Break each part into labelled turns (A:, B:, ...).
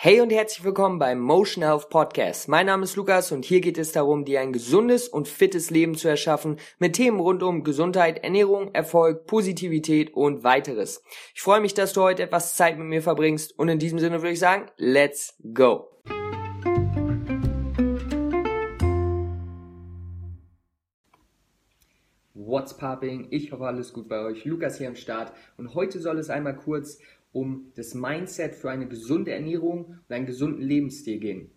A: Hey und herzlich willkommen beim Motion Health Podcast. Mein Name ist Lukas und hier geht es darum, dir ein gesundes und fittes Leben zu erschaffen mit Themen rund um Gesundheit, Ernährung, Erfolg, Positivität und weiteres. Ich freue mich, dass du heute etwas Zeit mit mir verbringst und in diesem Sinne würde ich sagen, let's go. What's popping? Ich hoffe alles gut bei euch. Lukas hier am Start und heute soll es einmal kurz um das Mindset für eine gesunde Ernährung und einen gesunden Lebensstil gehen.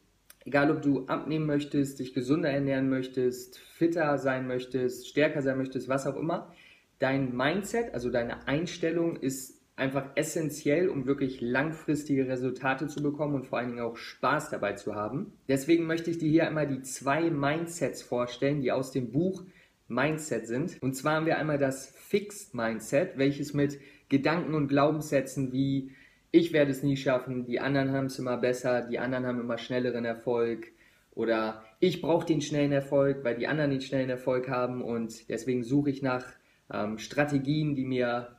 A: Egal, ob du abnehmen möchtest, dich gesünder ernähren möchtest, fitter sein möchtest, stärker sein möchtest, was auch immer, dein Mindset, also deine Einstellung ist einfach essentiell, um wirklich langfristige Resultate zu bekommen und vor allen Dingen auch Spaß dabei zu haben. Deswegen möchte ich dir hier einmal die zwei Mindsets vorstellen, die aus dem Buch Mindset sind. Und zwar haben wir einmal das Fixed Mindset, welches mit Gedanken und Glaubenssätzen wie ich werde es nie schaffen, die anderen haben es immer besser, die anderen haben immer schnelleren Erfolg oder ich brauche den schnellen Erfolg, weil die anderen den schnellen Erfolg haben und deswegen suche ich nach ähm, Strategien, die mir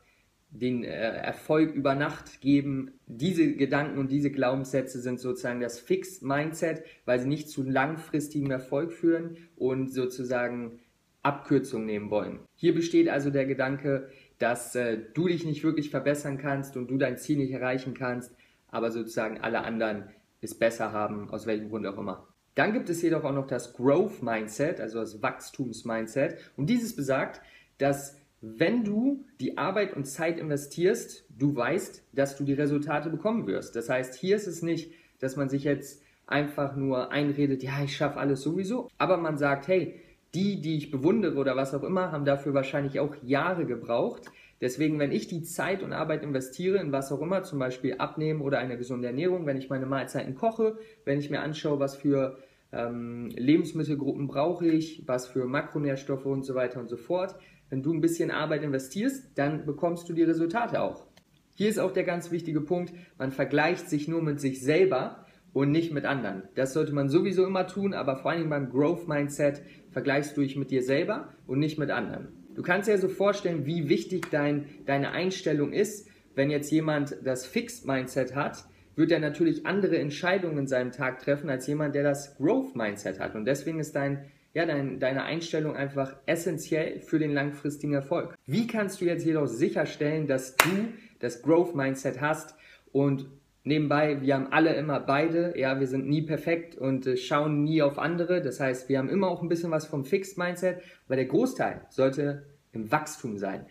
A: den äh, Erfolg über Nacht geben. Diese Gedanken und diese Glaubenssätze sind sozusagen das Fixed Mindset, weil sie nicht zu langfristigem Erfolg führen und sozusagen Abkürzungen nehmen wollen. Hier besteht also der Gedanke, dass äh, du dich nicht wirklich verbessern kannst und du dein Ziel nicht erreichen kannst, aber sozusagen alle anderen es besser haben, aus welchem Grund auch immer. Dann gibt es jedoch auch noch das Growth Mindset, also das Wachstums-Mindset. Und dieses besagt, dass wenn du die Arbeit und Zeit investierst, du weißt, dass du die Resultate bekommen wirst. Das heißt, hier ist es nicht, dass man sich jetzt einfach nur einredet, ja, ich schaffe alles sowieso, aber man sagt, hey, die, die ich bewundere oder was auch immer, haben dafür wahrscheinlich auch Jahre gebraucht. Deswegen, wenn ich die Zeit und Arbeit investiere in was auch immer, zum Beispiel Abnehmen oder eine gesunde Ernährung, wenn ich meine Mahlzeiten koche, wenn ich mir anschaue, was für ähm, Lebensmittelgruppen brauche ich, was für Makronährstoffe und so weiter und so fort, wenn du ein bisschen Arbeit investierst, dann bekommst du die Resultate auch. Hier ist auch der ganz wichtige Punkt, man vergleicht sich nur mit sich selber und nicht mit anderen. Das sollte man sowieso immer tun, aber vor allem beim Growth Mindset vergleichst du dich mit dir selber und nicht mit anderen. Du kannst dir so vorstellen, wie wichtig dein, deine Einstellung ist. Wenn jetzt jemand das Fixed Mindset hat, wird er natürlich andere Entscheidungen in seinem Tag treffen als jemand, der das Growth Mindset hat. Und deswegen ist dein, ja, dein, deine Einstellung einfach essentiell für den langfristigen Erfolg. Wie kannst du jetzt jedoch sicherstellen, dass du das Growth Mindset hast und Nebenbei, wir haben alle immer beide, ja, wir sind nie perfekt und äh, schauen nie auf andere. Das heißt, wir haben immer auch ein bisschen was vom Fixed Mindset, aber der Großteil sollte im Wachstum sein.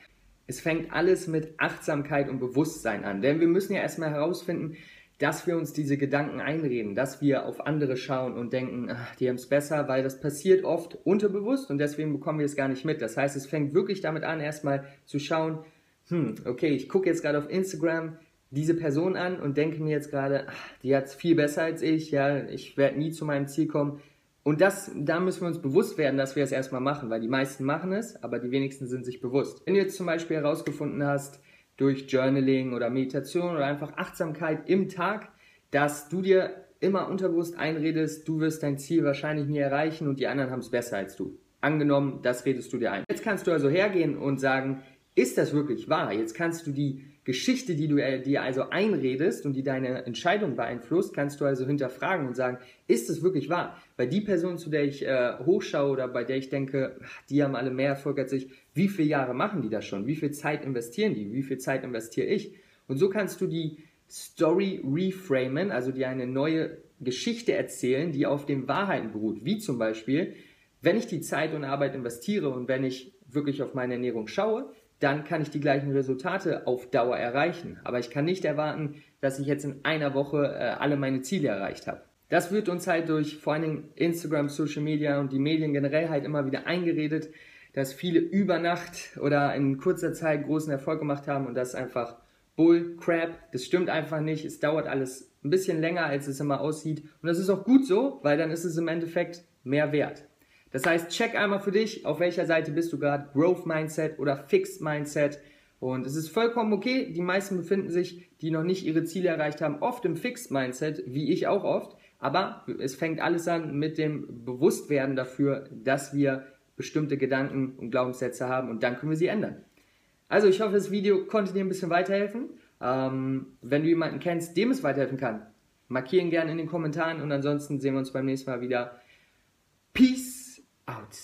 A: Es fängt alles mit Achtsamkeit und Bewusstsein an, denn wir müssen ja erstmal herausfinden, dass wir uns diese Gedanken einreden, dass wir auf andere schauen und denken, ach, die haben es besser, weil das passiert oft unterbewusst und deswegen bekommen wir es gar nicht mit. Das heißt, es fängt wirklich damit an, erstmal zu schauen, hm, okay, ich gucke jetzt gerade auf Instagram, diese Person an und denke mir jetzt gerade, die hat es viel besser als ich, ja, ich werde nie zu meinem Ziel kommen. Und das, da müssen wir uns bewusst werden, dass wir es erstmal machen, weil die meisten machen es, aber die wenigsten sind sich bewusst. Wenn du jetzt zum Beispiel herausgefunden hast, durch Journaling oder Meditation oder einfach Achtsamkeit im Tag, dass du dir immer unterbewusst einredest, du wirst dein Ziel wahrscheinlich nie erreichen und die anderen haben es besser als du. Angenommen, das redest du dir ein. Jetzt kannst du also hergehen und sagen, ist das wirklich wahr? Jetzt kannst du die Geschichte, die du äh, dir also einredest und die deine Entscheidung beeinflusst, kannst du also hinterfragen und sagen, ist es wirklich wahr? Weil die Person, zu der ich äh, hochschaue oder bei der ich denke, die haben alle mehr Erfolg als ich, wie viele Jahre machen die das schon? Wie viel Zeit investieren die? Wie viel Zeit investiere ich? Und so kannst du die Story reframen, also dir eine neue Geschichte erzählen, die auf den Wahrheiten beruht. Wie zum Beispiel, wenn ich die Zeit und Arbeit investiere und wenn ich wirklich auf meine Ernährung schaue, dann kann ich die gleichen Resultate auf Dauer erreichen. Aber ich kann nicht erwarten, dass ich jetzt in einer Woche äh, alle meine Ziele erreicht habe. Das wird uns halt durch vor allen Dingen Instagram, Social Media und die Medien generell halt immer wieder eingeredet, dass viele über Nacht oder in kurzer Zeit großen Erfolg gemacht haben und das ist einfach Bull, Crap. Das stimmt einfach nicht. Es dauert alles ein bisschen länger, als es immer aussieht. Und das ist auch gut so, weil dann ist es im Endeffekt mehr wert. Das heißt, check einmal für dich, auf welcher Seite bist du gerade, Growth Mindset oder Fixed Mindset. Und es ist vollkommen okay. Die meisten befinden sich, die noch nicht ihre Ziele erreicht haben, oft im Fixed Mindset, wie ich auch oft. Aber es fängt alles an mit dem Bewusstwerden dafür, dass wir bestimmte Gedanken und Glaubenssätze haben und dann können wir sie ändern. Also ich hoffe, das Video konnte dir ein bisschen weiterhelfen. Ähm, wenn du jemanden kennst, dem es weiterhelfen kann, markieren gerne in den Kommentaren und ansonsten sehen wir uns beim nächsten Mal wieder. Peace! out.